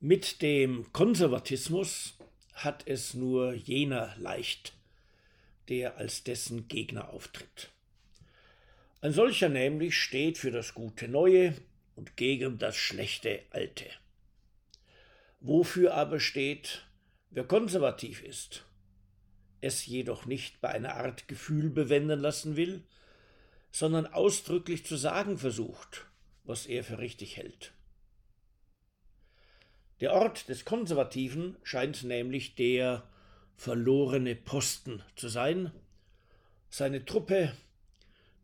Mit dem Konservatismus hat es nur jener leicht, der als dessen Gegner auftritt. Ein solcher nämlich steht für das gute Neue und gegen das schlechte Alte. Wofür aber steht, wer konservativ ist, es jedoch nicht bei einer Art Gefühl bewenden lassen will, sondern ausdrücklich zu sagen versucht, was er für richtig hält. Der Ort des Konservativen scheint nämlich der verlorene Posten zu sein, seine Truppe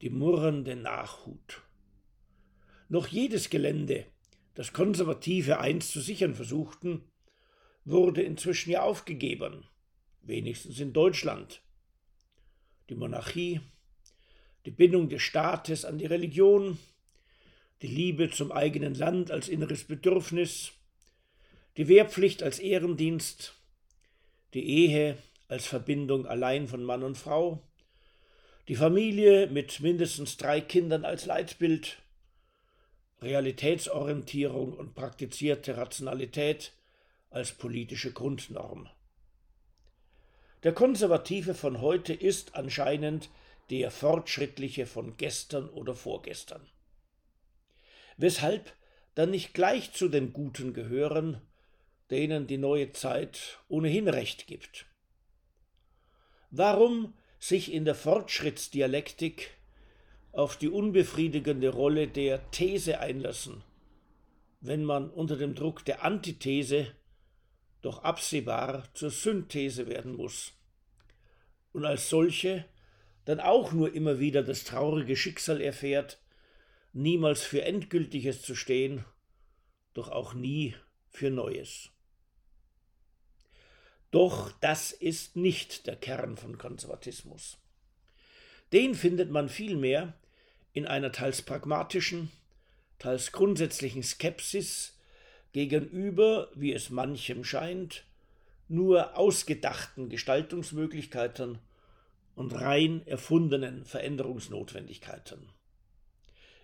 die murrende Nachhut. Noch jedes Gelände, das Konservative einst zu sichern versuchten, wurde inzwischen ja aufgegeben, wenigstens in Deutschland. Die Monarchie, die Bindung des Staates an die Religion, die Liebe zum eigenen Land als inneres Bedürfnis, die Wehrpflicht als Ehrendienst, die Ehe als Verbindung allein von Mann und Frau, die Familie mit mindestens drei Kindern als Leitbild, Realitätsorientierung und praktizierte Rationalität als politische Grundnorm. Der Konservative von heute ist anscheinend der Fortschrittliche von gestern oder vorgestern. Weshalb dann nicht gleich zu den Guten gehören, denen die neue Zeit ohnehin recht gibt. Warum sich in der Fortschrittsdialektik auf die unbefriedigende Rolle der These einlassen, wenn man unter dem Druck der Antithese doch absehbar zur Synthese werden muss und als solche dann auch nur immer wieder das traurige Schicksal erfährt, niemals für Endgültiges zu stehen, doch auch nie für Neues. Doch das ist nicht der Kern von Konservatismus. Den findet man vielmehr in einer teils pragmatischen, teils grundsätzlichen Skepsis gegenüber, wie es manchem scheint, nur ausgedachten Gestaltungsmöglichkeiten und rein erfundenen Veränderungsnotwendigkeiten.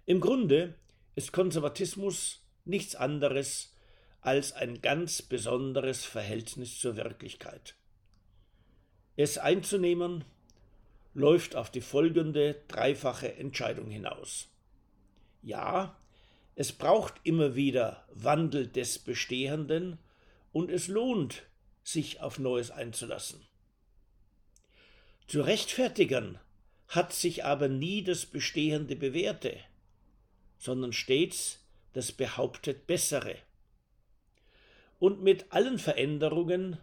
Im Grunde ist Konservatismus nichts anderes als ein ganz besonderes Verhältnis zur Wirklichkeit. Es einzunehmen läuft auf die folgende dreifache Entscheidung hinaus. Ja, es braucht immer wieder Wandel des Bestehenden und es lohnt, sich auf Neues einzulassen. Zu rechtfertigen hat sich aber nie das Bestehende bewährte, sondern stets das behauptet Bessere und mit allen Veränderungen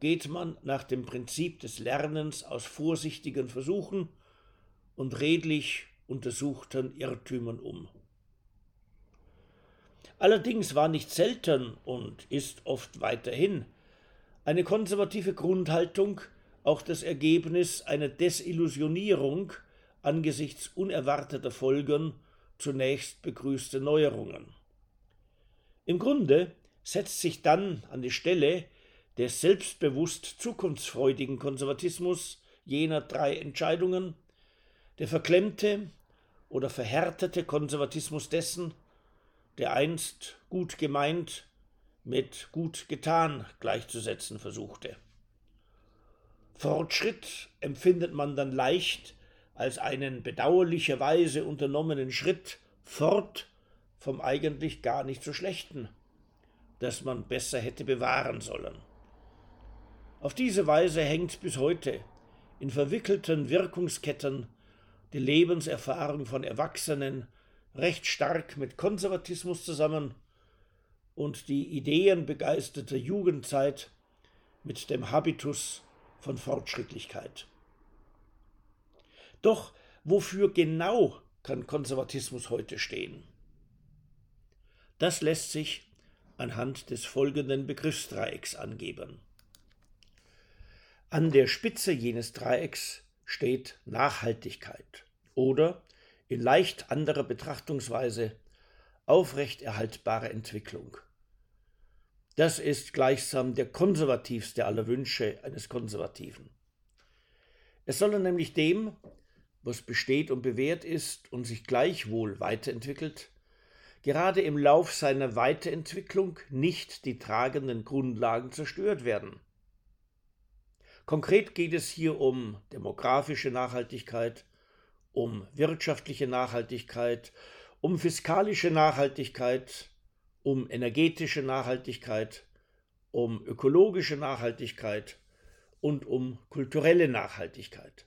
geht man nach dem Prinzip des Lernens aus vorsichtigen Versuchen und redlich untersuchten Irrtümern um. Allerdings war nicht selten und ist oft weiterhin eine konservative Grundhaltung auch das Ergebnis einer Desillusionierung angesichts unerwarteter Folgen zunächst begrüßte Neuerungen. Im Grunde setzt sich dann an die Stelle des selbstbewusst zukunftsfreudigen Konservatismus jener drei Entscheidungen der verklemmte oder verhärtete Konservatismus dessen, der einst gut gemeint mit gut getan gleichzusetzen versuchte. Fortschritt empfindet man dann leicht als einen bedauerlicherweise unternommenen Schritt fort vom eigentlich gar nicht so schlechten das man besser hätte bewahren sollen. Auf diese Weise hängt bis heute in verwickelten Wirkungsketten die Lebenserfahrung von Erwachsenen recht stark mit Konservatismus zusammen und die ideenbegeisterte Jugendzeit mit dem Habitus von Fortschrittlichkeit. Doch wofür genau kann Konservatismus heute stehen? Das lässt sich anhand des folgenden Begriffsdreiecks angeben. An der Spitze jenes Dreiecks steht Nachhaltigkeit oder in leicht anderer Betrachtungsweise aufrechterhaltbare Entwicklung. Das ist gleichsam der konservativste aller Wünsche eines Konservativen. Es soll nämlich dem, was besteht und bewährt ist und sich gleichwohl weiterentwickelt, gerade im Lauf seiner Weiterentwicklung nicht die tragenden Grundlagen zerstört werden. Konkret geht es hier um demografische Nachhaltigkeit, um wirtschaftliche Nachhaltigkeit, um fiskalische Nachhaltigkeit, um energetische Nachhaltigkeit, um ökologische Nachhaltigkeit und um kulturelle Nachhaltigkeit.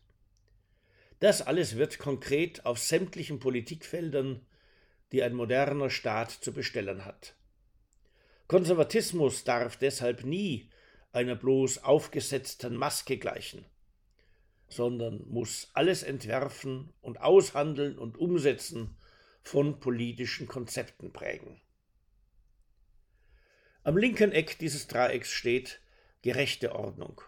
Das alles wird konkret auf sämtlichen Politikfeldern, die ein moderner Staat zu bestellen hat. Konservatismus darf deshalb nie einer bloß aufgesetzten Maske gleichen, sondern muss alles entwerfen und aushandeln und umsetzen von politischen Konzepten prägen. Am linken Eck dieses Dreiecks steht gerechte Ordnung.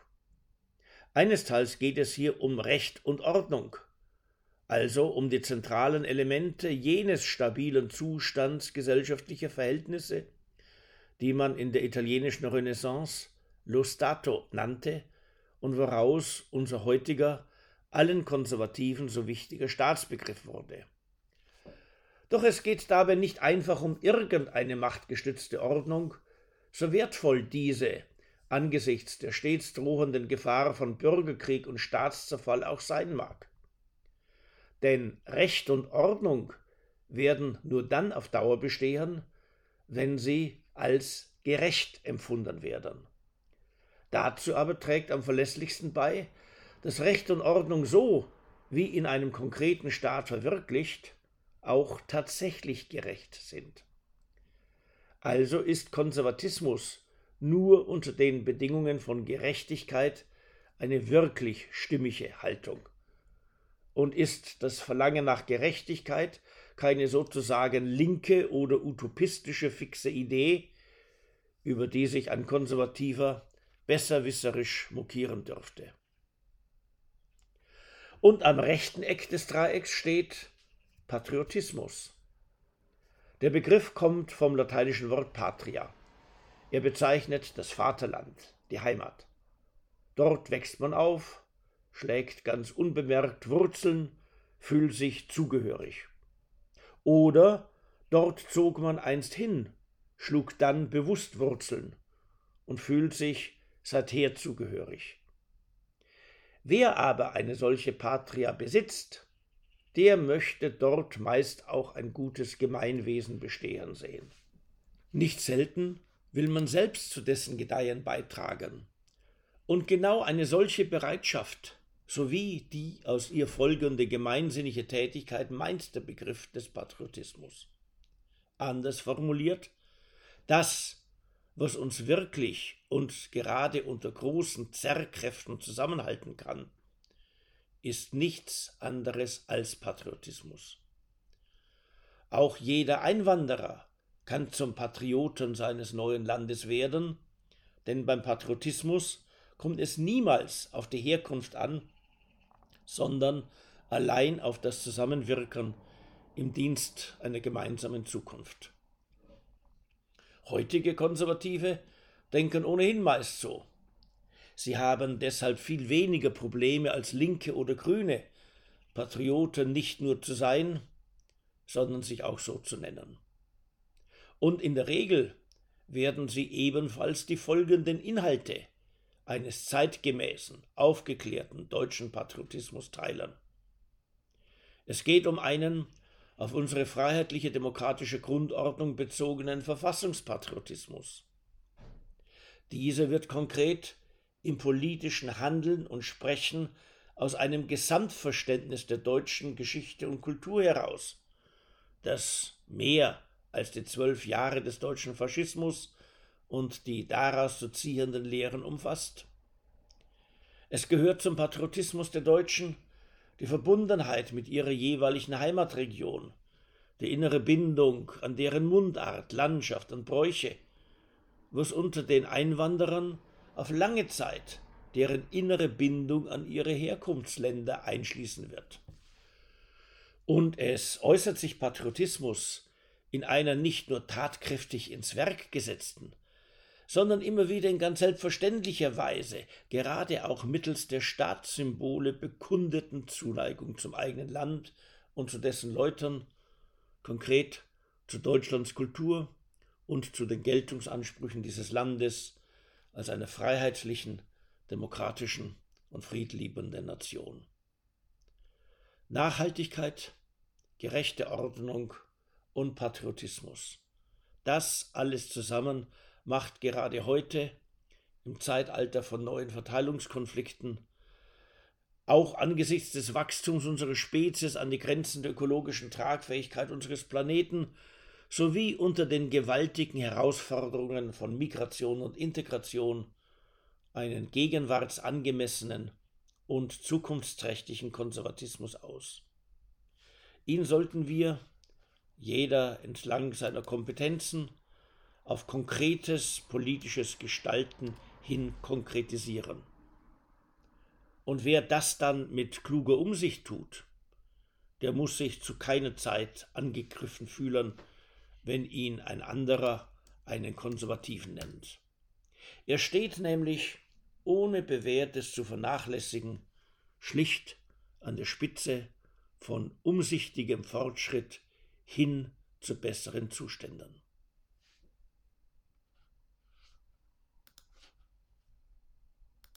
Einesteils geht es hier um Recht und Ordnung, also um die zentralen Elemente jenes stabilen Zustands gesellschaftlicher Verhältnisse, die man in der italienischen Renaissance lo Stato nannte und woraus unser heutiger, allen Konservativen so wichtiger Staatsbegriff wurde. Doch es geht dabei nicht einfach um irgendeine machtgestützte Ordnung, so wertvoll diese angesichts der stets drohenden Gefahr von Bürgerkrieg und Staatszerfall auch sein mag. Denn Recht und Ordnung werden nur dann auf Dauer bestehen, wenn sie als gerecht empfunden werden. Dazu aber trägt am verlässlichsten bei, dass Recht und Ordnung so, wie in einem konkreten Staat verwirklicht, auch tatsächlich gerecht sind. Also ist Konservatismus nur unter den Bedingungen von Gerechtigkeit eine wirklich stimmige Haltung. Und ist das Verlangen nach Gerechtigkeit keine sozusagen linke oder utopistische fixe Idee, über die sich ein Konservativer besserwisserisch mokieren dürfte. Und am rechten Eck des Dreiecks steht Patriotismus. Der Begriff kommt vom lateinischen Wort patria. Er bezeichnet das Vaterland, die Heimat. Dort wächst man auf, schlägt ganz unbemerkt Wurzeln, fühlt sich zugehörig. Oder dort zog man einst hin, schlug dann bewusst Wurzeln und fühlt sich seither zugehörig. Wer aber eine solche Patria besitzt, der möchte dort meist auch ein gutes Gemeinwesen bestehen sehen. Nicht selten will man selbst zu dessen Gedeihen beitragen. Und genau eine solche Bereitschaft sowie die aus ihr folgende gemeinsinnige Tätigkeit meint der Begriff des Patriotismus. Anders formuliert, das, was uns wirklich und gerade unter großen Zerrkräften zusammenhalten kann, ist nichts anderes als Patriotismus. Auch jeder Einwanderer kann zum Patrioten seines neuen Landes werden, denn beim Patriotismus kommt es niemals auf die Herkunft an, sondern allein auf das Zusammenwirken im Dienst einer gemeinsamen Zukunft. Heutige Konservative denken ohnehin meist so. Sie haben deshalb viel weniger Probleme als Linke oder Grüne, Patrioten nicht nur zu sein, sondern sich auch so zu nennen. Und in der Regel werden sie ebenfalls die folgenden Inhalte eines zeitgemäßen, aufgeklärten deutschen Patriotismus teilen. Es geht um einen auf unsere freiheitliche demokratische Grundordnung bezogenen Verfassungspatriotismus. Dieser wird konkret im politischen Handeln und Sprechen aus einem Gesamtverständnis der deutschen Geschichte und Kultur heraus, das mehr als die zwölf Jahre des deutschen Faschismus und die daraus zu ziehenden Lehren umfasst. Es gehört zum Patriotismus der Deutschen die Verbundenheit mit ihrer jeweiligen Heimatregion, die innere Bindung an deren Mundart, Landschaft und Bräuche, was unter den Einwanderern auf lange Zeit deren innere Bindung an ihre Herkunftsländer einschließen wird. Und es äußert sich Patriotismus in einer nicht nur tatkräftig ins Werk gesetzten, sondern immer wieder in ganz selbstverständlicher Weise, gerade auch mittels der Staatssymbole bekundeten Zuneigung zum eigenen Land und zu dessen Leuten, konkret zu Deutschlands Kultur und zu den Geltungsansprüchen dieses Landes als einer freiheitlichen, demokratischen und friedliebenden Nation. Nachhaltigkeit, gerechte Ordnung und Patriotismus. Das alles zusammen macht gerade heute, im Zeitalter von neuen Verteilungskonflikten, auch angesichts des Wachstums unserer Spezies an die Grenzen der ökologischen Tragfähigkeit unseres Planeten sowie unter den gewaltigen Herausforderungen von Migration und Integration einen gegenwartsangemessenen und zukunftsträchtigen Konservatismus aus. Ihn sollten wir, jeder entlang seiner Kompetenzen, auf konkretes politisches Gestalten hin konkretisieren. Und wer das dann mit kluger Umsicht tut, der muss sich zu keiner Zeit angegriffen fühlen, wenn ihn ein anderer einen Konservativen nennt. Er steht nämlich, ohne Bewährtes zu vernachlässigen, schlicht an der Spitze von umsichtigem Fortschritt hin zu besseren Zuständen.